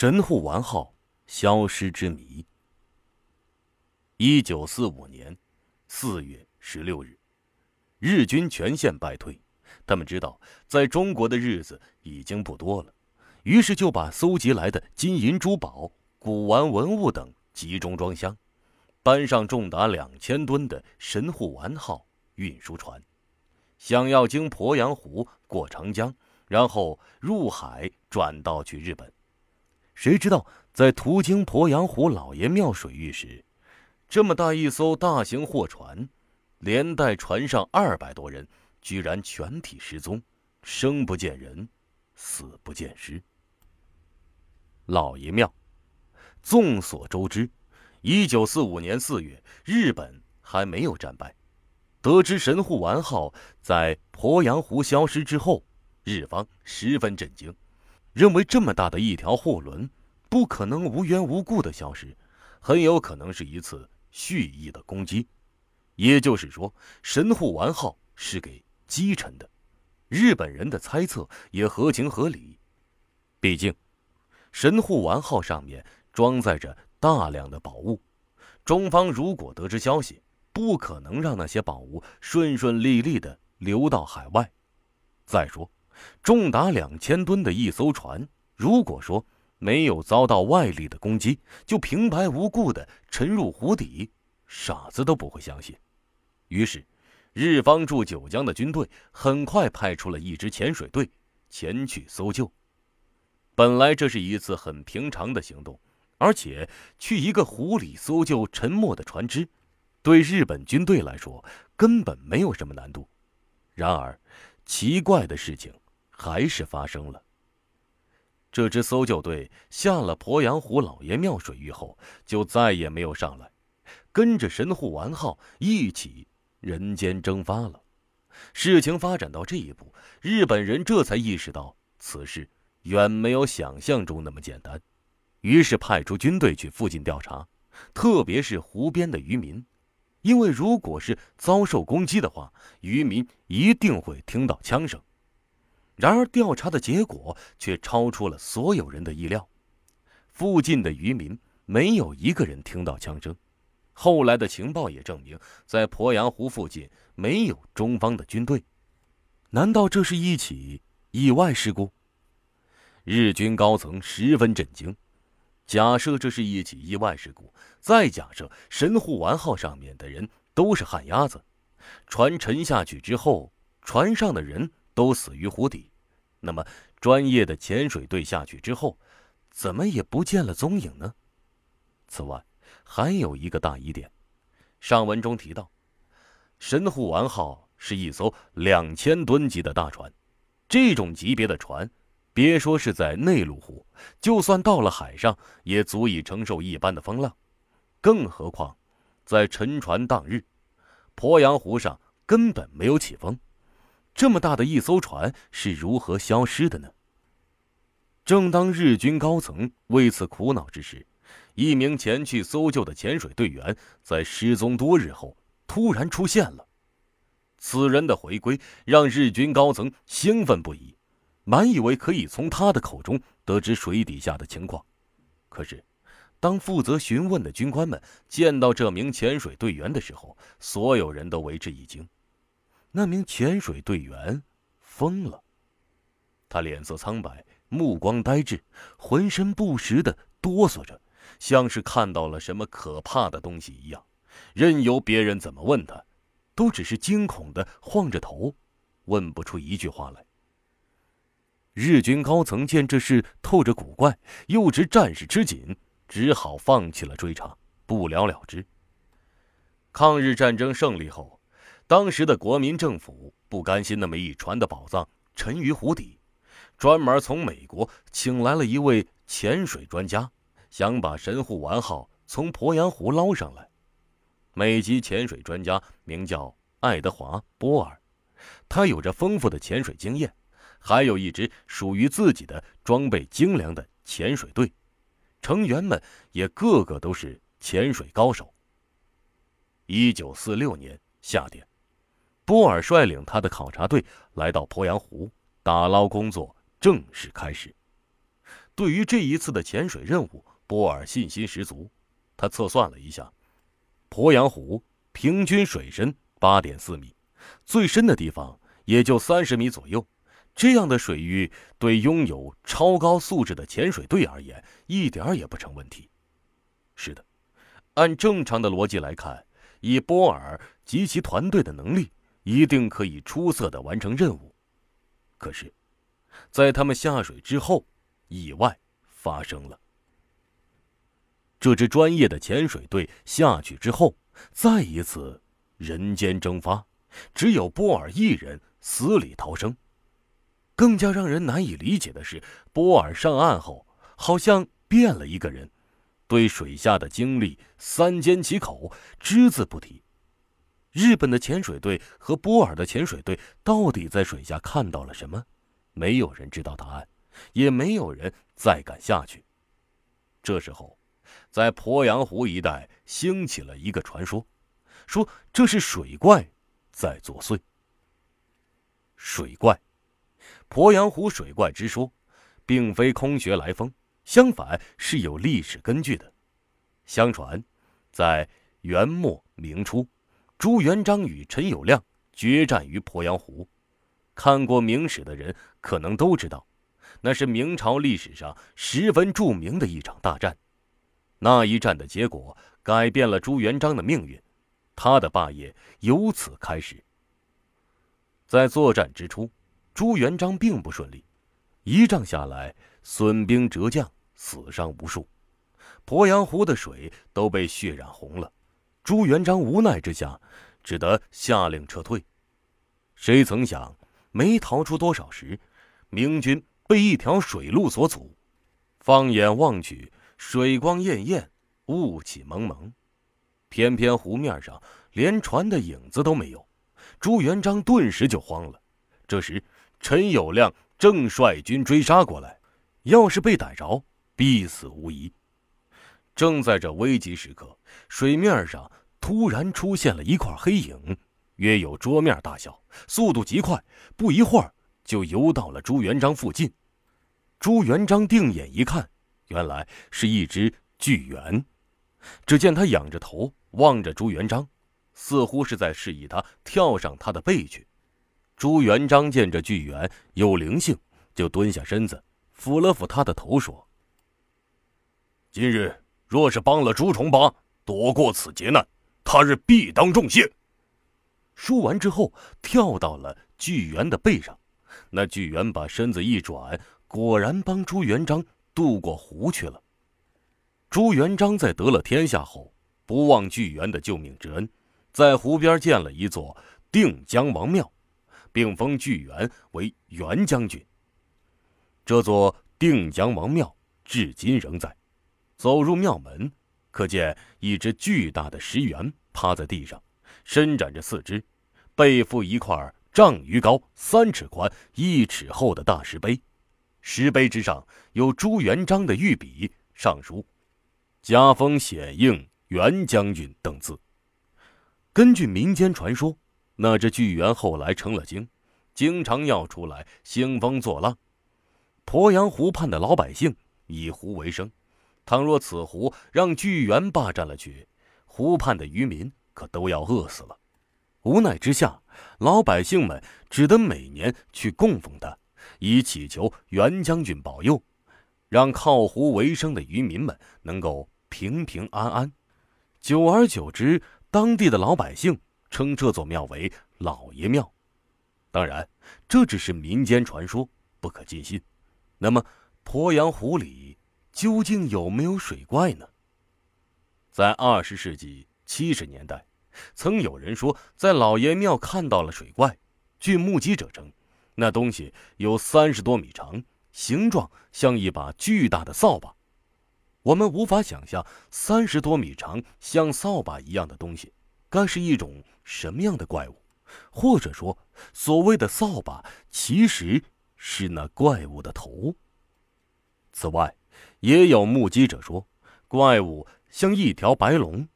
神户丸号消失之谜。一九四五年四月十六日，日军全线败退，他们知道在中国的日子已经不多了，于是就把搜集来的金银珠宝、古玩文物等集中装箱，搬上重达两千吨的神户丸号运输船，想要经鄱阳湖过长江，然后入海转道去日本。谁知道，在途经鄱阳湖老爷庙水域时，这么大一艘大型货船，连带船上二百多人，居然全体失踪，生不见人，死不见尸。老爷庙，众所周知，一九四五年四月，日本还没有战败。得知神户丸号在鄱阳湖消失之后，日方十分震惊。认为这么大的一条货轮，不可能无缘无故的消失，很有可能是一次蓄意的攻击。也就是说，神户丸号是给击沉的。日本人的猜测也合情合理，毕竟，神户丸号上面装载着大量的宝物，中方如果得知消息，不可能让那些宝物顺顺利利的流到海外。再说。重达两千吨的一艘船，如果说没有遭到外力的攻击，就平白无故的沉入湖底，傻子都不会相信。于是，日方驻九江的军队很快派出了一支潜水队前去搜救。本来这是一次很平常的行动，而且去一个湖里搜救沉没的船只，对日本军队来说根本没有什么难度。然而，奇怪的事情。还是发生了。这支搜救队下了鄱阳湖老爷庙水域后，就再也没有上来，跟着神户丸号一起人间蒸发了。事情发展到这一步，日本人这才意识到此事远没有想象中那么简单，于是派出军队去附近调查，特别是湖边的渔民，因为如果是遭受攻击的话，渔民一定会听到枪声。然而，调查的结果却超出了所有人的意料。附近的渔民没有一个人听到枪声。后来的情报也证明，在鄱阳湖附近没有中方的军队。难道这是一起意外事故？日军高层十分震惊。假设这是一起意外事故，再假设神户丸号上面的人都是旱鸭子，船沉下去之后，船上的人都死于湖底。那么，专业的潜水队下去之后，怎么也不见了踪影呢？此外，还有一个大疑点。上文中提到，神户丸号是一艘两千吨级的大船，这种级别的船，别说是在内陆湖，就算到了海上，也足以承受一般的风浪。更何况，在沉船当日，鄱阳湖上根本没有起风。这么大的一艘船是如何消失的呢？正当日军高层为此苦恼之时，一名前去搜救的潜水队员在失踪多日后突然出现了。此人的回归让日军高层兴奋不已，满以为可以从他的口中得知水底下的情况。可是，当负责询问的军官们见到这名潜水队员的时候，所有人都为之一惊。那名潜水队员疯了，他脸色苍白，目光呆滞，浑身不时的哆嗦着，像是看到了什么可怕的东西一样。任由别人怎么问他，都只是惊恐的晃着头，问不出一句话来。日军高层见这事透着古怪，又知战事吃紧，只好放弃了追查，不了了之。抗日战争胜利后。当时的国民政府不甘心那么一船的宝藏沉于湖底，专门从美国请来了一位潜水专家，想把神户丸号从鄱阳湖捞上来。美籍潜水专家名叫爱德华·波尔，他有着丰富的潜水经验，还有一支属于自己的装备精良的潜水队，成员们也个个都是潜水高手。一九四六年夏天。波尔率领他的考察队来到鄱阳湖，打捞工作正式开始。对于这一次的潜水任务，波尔信心十足。他测算了一下，鄱阳湖平均水深八点四米，最深的地方也就三十米左右。这样的水域对拥有超高素质的潜水队而言，一点也不成问题。是的，按正常的逻辑来看，以波尔及其团队的能力，一定可以出色的完成任务。可是，在他们下水之后，意外发生了。这支专业的潜水队下去之后，再一次人间蒸发，只有波尔一人死里逃生。更加让人难以理解的是，波尔上岸后好像变了一个人，对水下的经历三缄其口，只字不提。日本的潜水队和波尔的潜水队到底在水下看到了什么？没有人知道答案，也没有人再敢下去。这时候，在鄱阳湖一带兴起了一个传说，说这是水怪在作祟。水怪。鄱阳湖水怪之说，并非空穴来风，相反是有历史根据的。相传，在元末明初，朱元璋与陈友谅决战于鄱阳湖。看过明史的人可能都知道，那是明朝历史上十分著名的一场大战。那一战的结果改变了朱元璋的命运，他的霸业由此开始。在作战之初。朱元璋并不顺利，一仗下来，损兵折将，死伤无数，鄱阳湖的水都被血染红了。朱元璋无奈之下，只得下令撤退。谁曾想，没逃出多少时，明军被一条水路所阻。放眼望去，水光艳艳，雾气蒙蒙，偏偏湖面上连船的影子都没有。朱元璋顿时就慌了。这时，陈友谅正率军追杀过来，要是被逮着，必死无疑。正在这危急时刻，水面上突然出现了一块黑影，约有桌面大小，速度极快，不一会儿就游到了朱元璋附近。朱元璋定眼一看，原来是一只巨猿。只见他仰着头望着朱元璋，似乎是在示意他跳上他的背去。朱元璋见这巨猿有灵性，就蹲下身子，抚了抚他的头，说：“今日若是帮了朱重八躲过此劫难，他日必当重谢。”说完之后，跳到了巨猿的背上。那巨猿把身子一转，果然帮朱元璋渡过湖去了。朱元璋在得了天下后，不忘巨猿的救命之恩，在湖边建了一座定江王庙。并封巨猿为元将军。这座定江王庙至今仍在。走入庙门，可见一只巨大的石猿趴在地上，伸展着四肢，背负一块丈余高、三尺宽、一尺厚的大石碑。石碑之上有朱元璋的御笔，上书“加封显应元将军”等字。根据民间传说。那只巨猿后来成了精，经常要出来兴风作浪。鄱阳湖畔的老百姓以湖为生，倘若此湖让巨猿霸占了去，湖畔的渔民可都要饿死了。无奈之下，老百姓们只得每年去供奉他，以祈求袁将军保佑，让靠湖为生的渔民们能够平平安安。久而久之，当地的老百姓。称这座庙为老爷庙，当然，这只是民间传说，不可尽信。那么，鄱阳湖里究竟有没有水怪呢？在二十世纪七十年代，曾有人说在老爷庙看到了水怪。据目击者称，那东西有三十多米长，形状像一把巨大的扫把。我们无法想象三十多米长像扫把一样的东西。该是一种什么样的怪物？或者说，所谓的扫把其实是那怪物的头？此外，也有目击者说，怪物像一条白龙，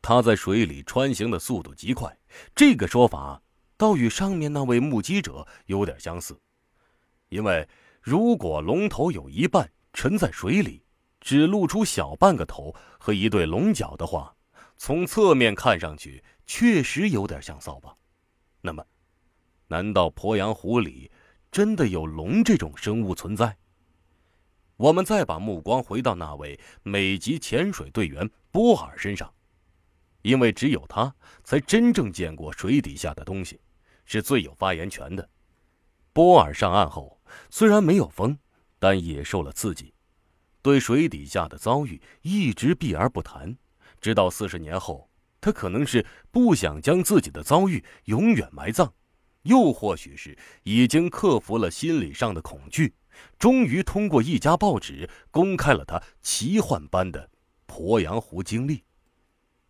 它在水里穿行的速度极快。这个说法倒与上面那位目击者有点相似，因为如果龙头有一半沉在水里，只露出小半个头和一对龙角的话，从侧面看上去确实有点像扫把。那么，难道鄱阳湖里真的有龙这种生物存在？我们再把目光回到那位美籍潜水队员波尔身上，因为只有他才真正见过水底下的东西，是最有发言权的。波尔上岸后，虽然没有疯，但也受了刺激，对水底下的遭遇一直避而不谈。直到四十年后，他可能是不想将自己的遭遇永远埋葬，又或许是已经克服了心理上的恐惧。终于通过一家报纸公开了他奇幻般的鄱阳湖经历。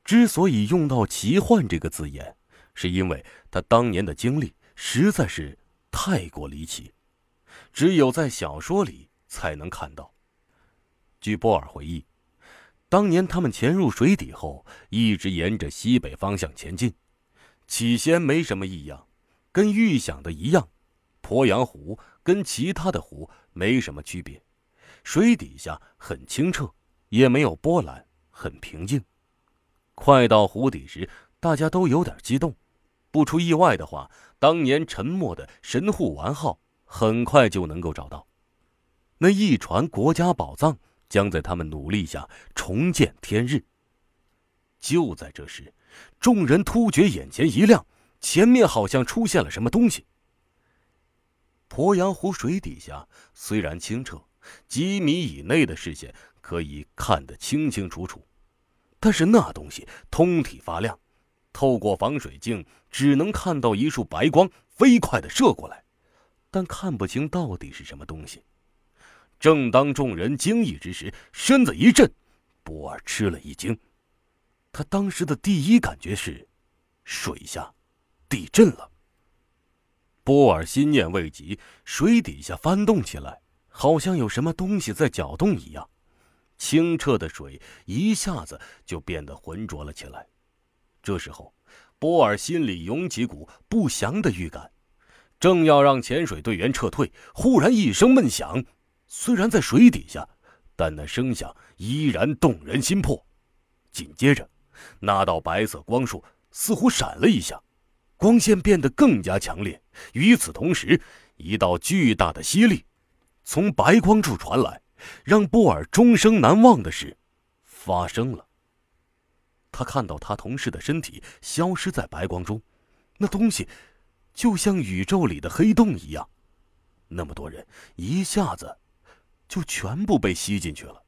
之所以用到“奇幻”这个字眼，是因为他当年的经历实在是太过离奇，只有在小说里才能看到。据波尔回忆，当年他们潜入水底后，一直沿着西北方向前进，起先没什么异样，跟预想的一样，鄱阳湖。跟其他的湖没什么区别，水底下很清澈，也没有波澜，很平静。快到湖底时，大家都有点激动。不出意外的话，当年沉没的神户丸号很快就能够找到。那一船国家宝藏将在他们努力下重见天日。就在这时，众人突觉眼前一亮，前面好像出现了什么东西。鄱阳湖水底下虽然清澈，几米以内的视线可以看得清清楚楚，但是那东西通体发亮，透过防水镜只能看到一束白光飞快的射过来，但看不清到底是什么东西。正当众人惊异之时，身子一震，波尔吃了一惊，他当时的第一感觉是，水下地震了。波尔心念未及，水底下翻动起来，好像有什么东西在搅动一样。清澈的水一下子就变得浑浊了起来。这时候，波尔心里涌起股不祥的预感，正要让潜水队员撤退，忽然一声闷响。虽然在水底下，但那声响依然动人心魄。紧接着，那道白色光束似乎闪了一下。光线变得更加强烈。与此同时，一道巨大的吸力从白光处传来，让波尔终生难忘的事发生了。他看到他同事的身体消失在白光中，那东西就像宇宙里的黑洞一样，那么多人一下子就全部被吸进去了。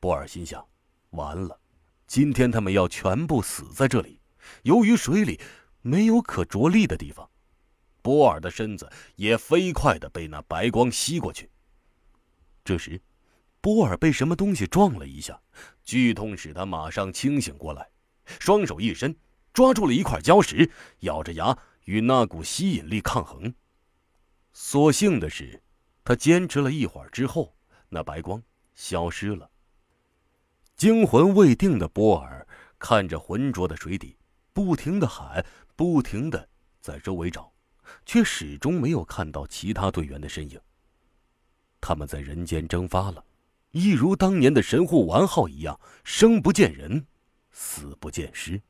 波尔心想：完了，今天他们要全部死在这里。由于水里。没有可着力的地方，波尔的身子也飞快的被那白光吸过去。这时，波尔被什么东西撞了一下，剧痛使他马上清醒过来，双手一伸，抓住了一块礁石，咬着牙与那股吸引力抗衡。所幸的是，他坚持了一会儿之后，那白光消失了。惊魂未定的波尔看着浑浊的水底，不停的喊。不停的在周围找，却始终没有看到其他队员的身影。他们在人间蒸发了，一如当年的神户丸号一样，生不见人，死不见尸。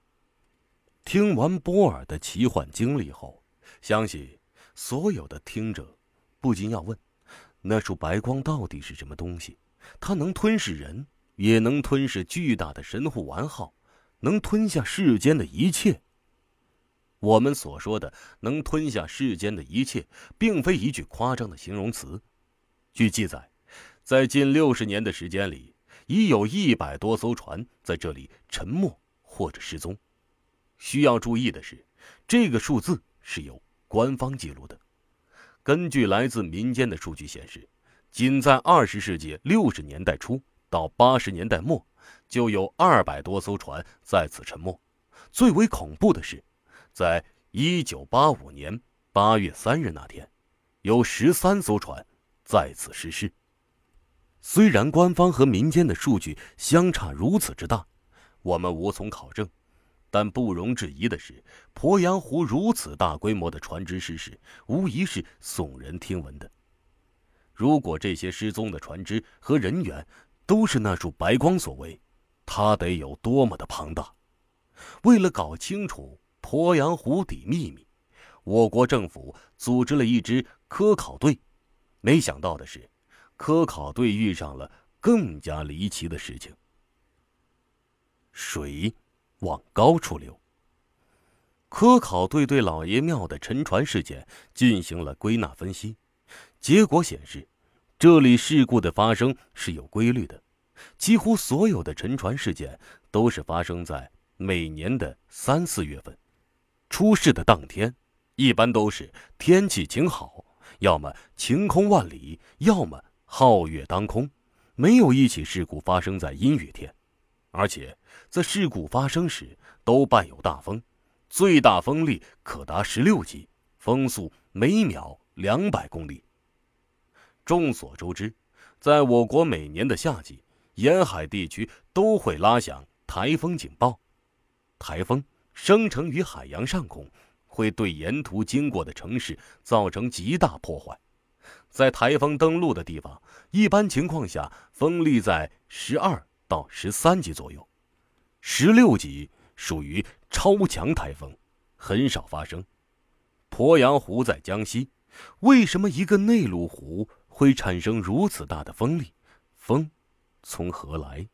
听完波尔的奇幻经历后，相信所有的听者不禁要问：那束白光到底是什么东西？它能吞噬人，也能吞噬巨大的神户丸号，能吞下世间的一切。我们所说的能吞下世间的一切，并非一句夸张的形容词。据记载，在近六十年的时间里，已有一百多艘船在这里沉没或者失踪。需要注意的是，这个数字是有官方记录的。根据来自民间的数据显示，仅在二十世纪六十年代初到八十年代末，就有二百多艘船在此沉没。最为恐怖的是。在一九八五年八月三日那天，有十三艘船在此失事。虽然官方和民间的数据相差如此之大，我们无从考证，但不容置疑的是，鄱阳湖如此大规模的船只失事，无疑是耸人听闻的。如果这些失踪的船只和人员都是那束白光所为，它得有多么的庞大！为了搞清楚鄱阳湖底秘密，我国政府组织了一支科考队。没想到的是，科考队遇上了更加离奇的事情。水往高处流。科考队对老爷庙的沉船事件进行了归纳分析，结果显示，这里事故的发生是有规律的，几乎所有的沉船事件都是发生在每年的三四月份。出事的当天，一般都是天气晴好，要么晴空万里，要么皓月当空，没有一起事故发生在阴雨天。而且在事故发生时，都伴有大风，最大风力可达十六级，风速每秒两百公里。众所周知，在我国每年的夏季，沿海地区都会拉响台风警报。台风生成于海洋上空，会对沿途经过的城市造成极大破坏。在台风登陆的地方，一般情况下风力在十二。到十三级左右，十六级属于超强台风，很少发生。鄱阳湖在江西，为什么一个内陆湖会产生如此大的风力？风从何来？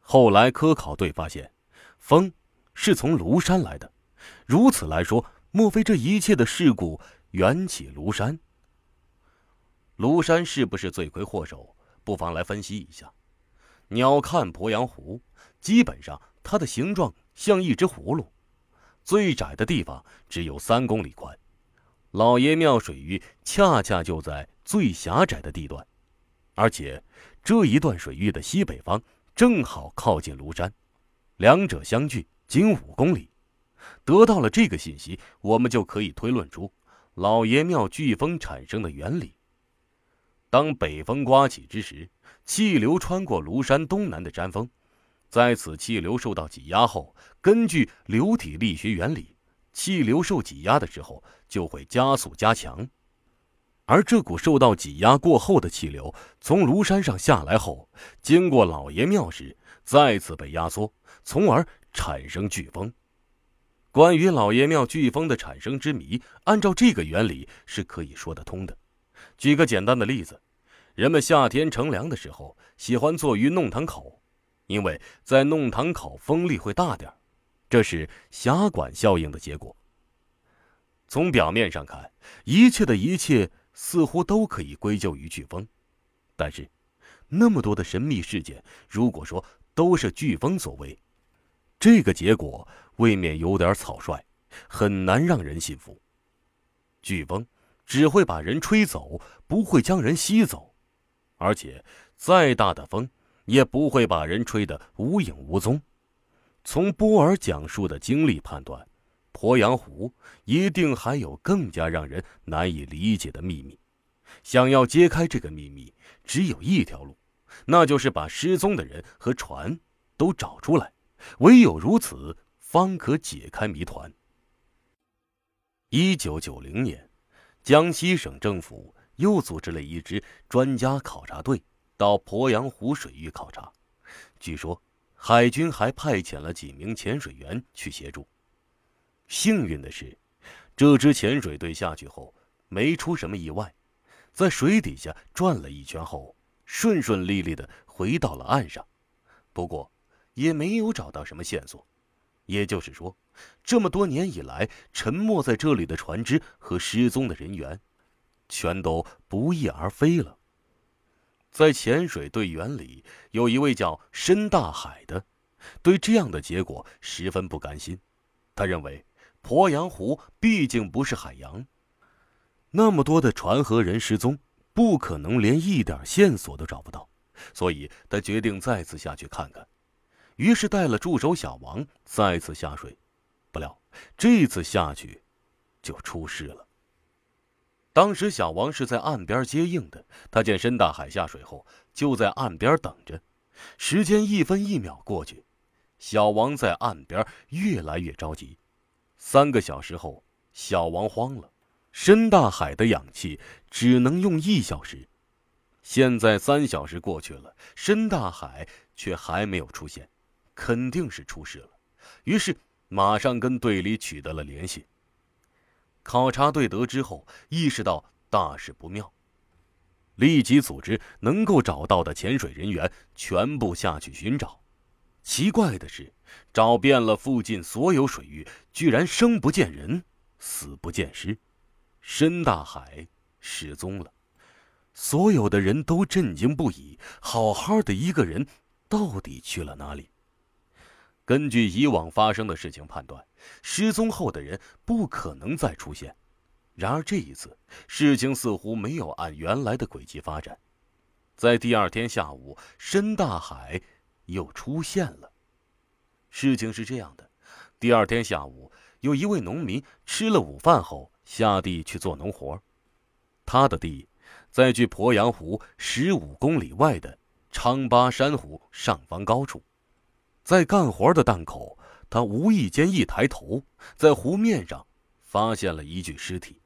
后来科考队发现，风是从庐山来的。如此来说，莫非这一切的事故缘起庐山？庐山是不是罪魁祸首？不妨来分析一下。鸟瞰鄱阳湖，基本上它的形状像一只葫芦，最窄的地方只有三公里宽。老爷庙水域恰恰就在最狭窄的地段，而且这一段水域的西北方正好靠近庐山，两者相距仅五公里。得到了这个信息，我们就可以推论出老爷庙飓风产生的原理。当北风刮起之时，气流穿过庐山东南的山峰，在此气流受到挤压后，根据流体力学原理，气流受挤压的时候就会加速加强。而这股受到挤压过后的气流从庐山上下来后，经过老爷庙时再次被压缩，从而产生飓风。关于老爷庙飓风的产生之谜，按照这个原理是可以说得通的。举个简单的例子。人们夏天乘凉的时候喜欢坐于弄堂口，因为在弄堂口风力会大点这是狭管效应的结果。从表面上看，一切的一切似乎都可以归咎于飓风，但是那么多的神秘事件，如果说都是飓风所为，这个结果未免有点草率，很难让人信服。飓风只会把人吹走，不会将人吸走。而且，再大的风也不会把人吹得无影无踪。从波尔讲述的经历判断，鄱阳湖一定还有更加让人难以理解的秘密。想要揭开这个秘密，只有一条路，那就是把失踪的人和船都找出来。唯有如此，方可解开谜团。一九九零年，江西省政府。又组织了一支专家考察队到鄱阳湖水域考察，据说海军还派遣了几名潜水员去协助。幸运的是，这支潜水队下去后没出什么意外，在水底下转了一圈后，顺顺利利的回到了岸上。不过，也没有找到什么线索。也就是说，这么多年以来沉没在这里的船只和失踪的人员。全都不翼而飞了。在潜水队员里，有一位叫申大海的，对这样的结果十分不甘心。他认为，鄱阳湖毕竟不是海洋，那么多的船和人失踪，不可能连一点线索都找不到，所以他决定再次下去看看。于是带了助手小王再次下水，不料这次下去，就出事了。当时小王是在岸边接应的，他见申大海下水后，就在岸边等着。时间一分一秒过去，小王在岸边越来越着急。三个小时后，小王慌了，申大海的氧气只能用一小时，现在三小时过去了，申大海却还没有出现，肯定是出事了。于是马上跟队里取得了联系。考察队得知后，意识到大事不妙，立即组织能够找到的潜水人员全部下去寻找。奇怪的是，找遍了附近所有水域，居然生不见人，死不见尸，申大海失踪了。所有的人都震惊不已，好好的一个人，到底去了哪里？根据以往发生的事情判断，失踪后的人不可能再出现。然而这一次，事情似乎没有按原来的轨迹发展。在第二天下午，申大海又出现了。事情是这样的：第二天下午，有一位农民吃了午饭后下地去做农活，他的地。在距鄱阳湖十五公里外的昌巴山湖上方高处，在干活的档口，他无意间一抬头，在湖面上发现了一具尸体。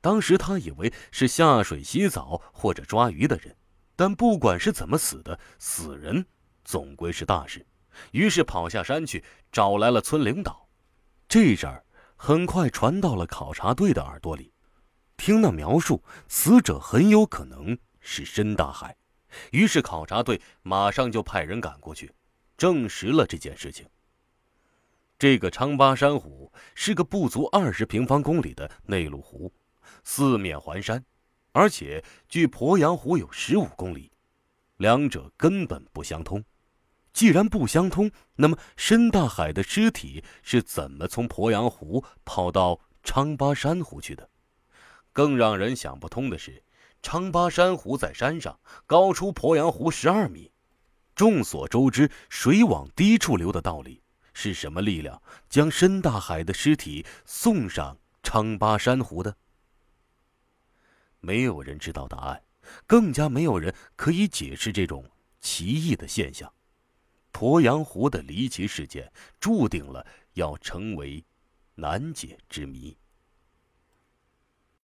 当时他以为是下水洗澡或者抓鱼的人，但不管是怎么死的，死人总归是大事。于是跑下山去找来了村领导。这事儿很快传到了考察队的耳朵里。听那描述，死者很有可能是申大海，于是考察队马上就派人赶过去，证实了这件事情。这个昌巴山湖是个不足二十平方公里的内陆湖，四面环山，而且距鄱阳湖有十五公里，两者根本不相通。既然不相通，那么申大海的尸体是怎么从鄱阳湖跑到昌巴山湖去的？更让人想不通的是，昌巴山湖在山上，高出鄱阳湖十二米。众所周知，水往低处流的道理，是什么力量将申大海的尸体送上昌巴山湖的？没有人知道答案，更加没有人可以解释这种奇异的现象。鄱阳湖的离奇事件，注定了要成为难解之谜。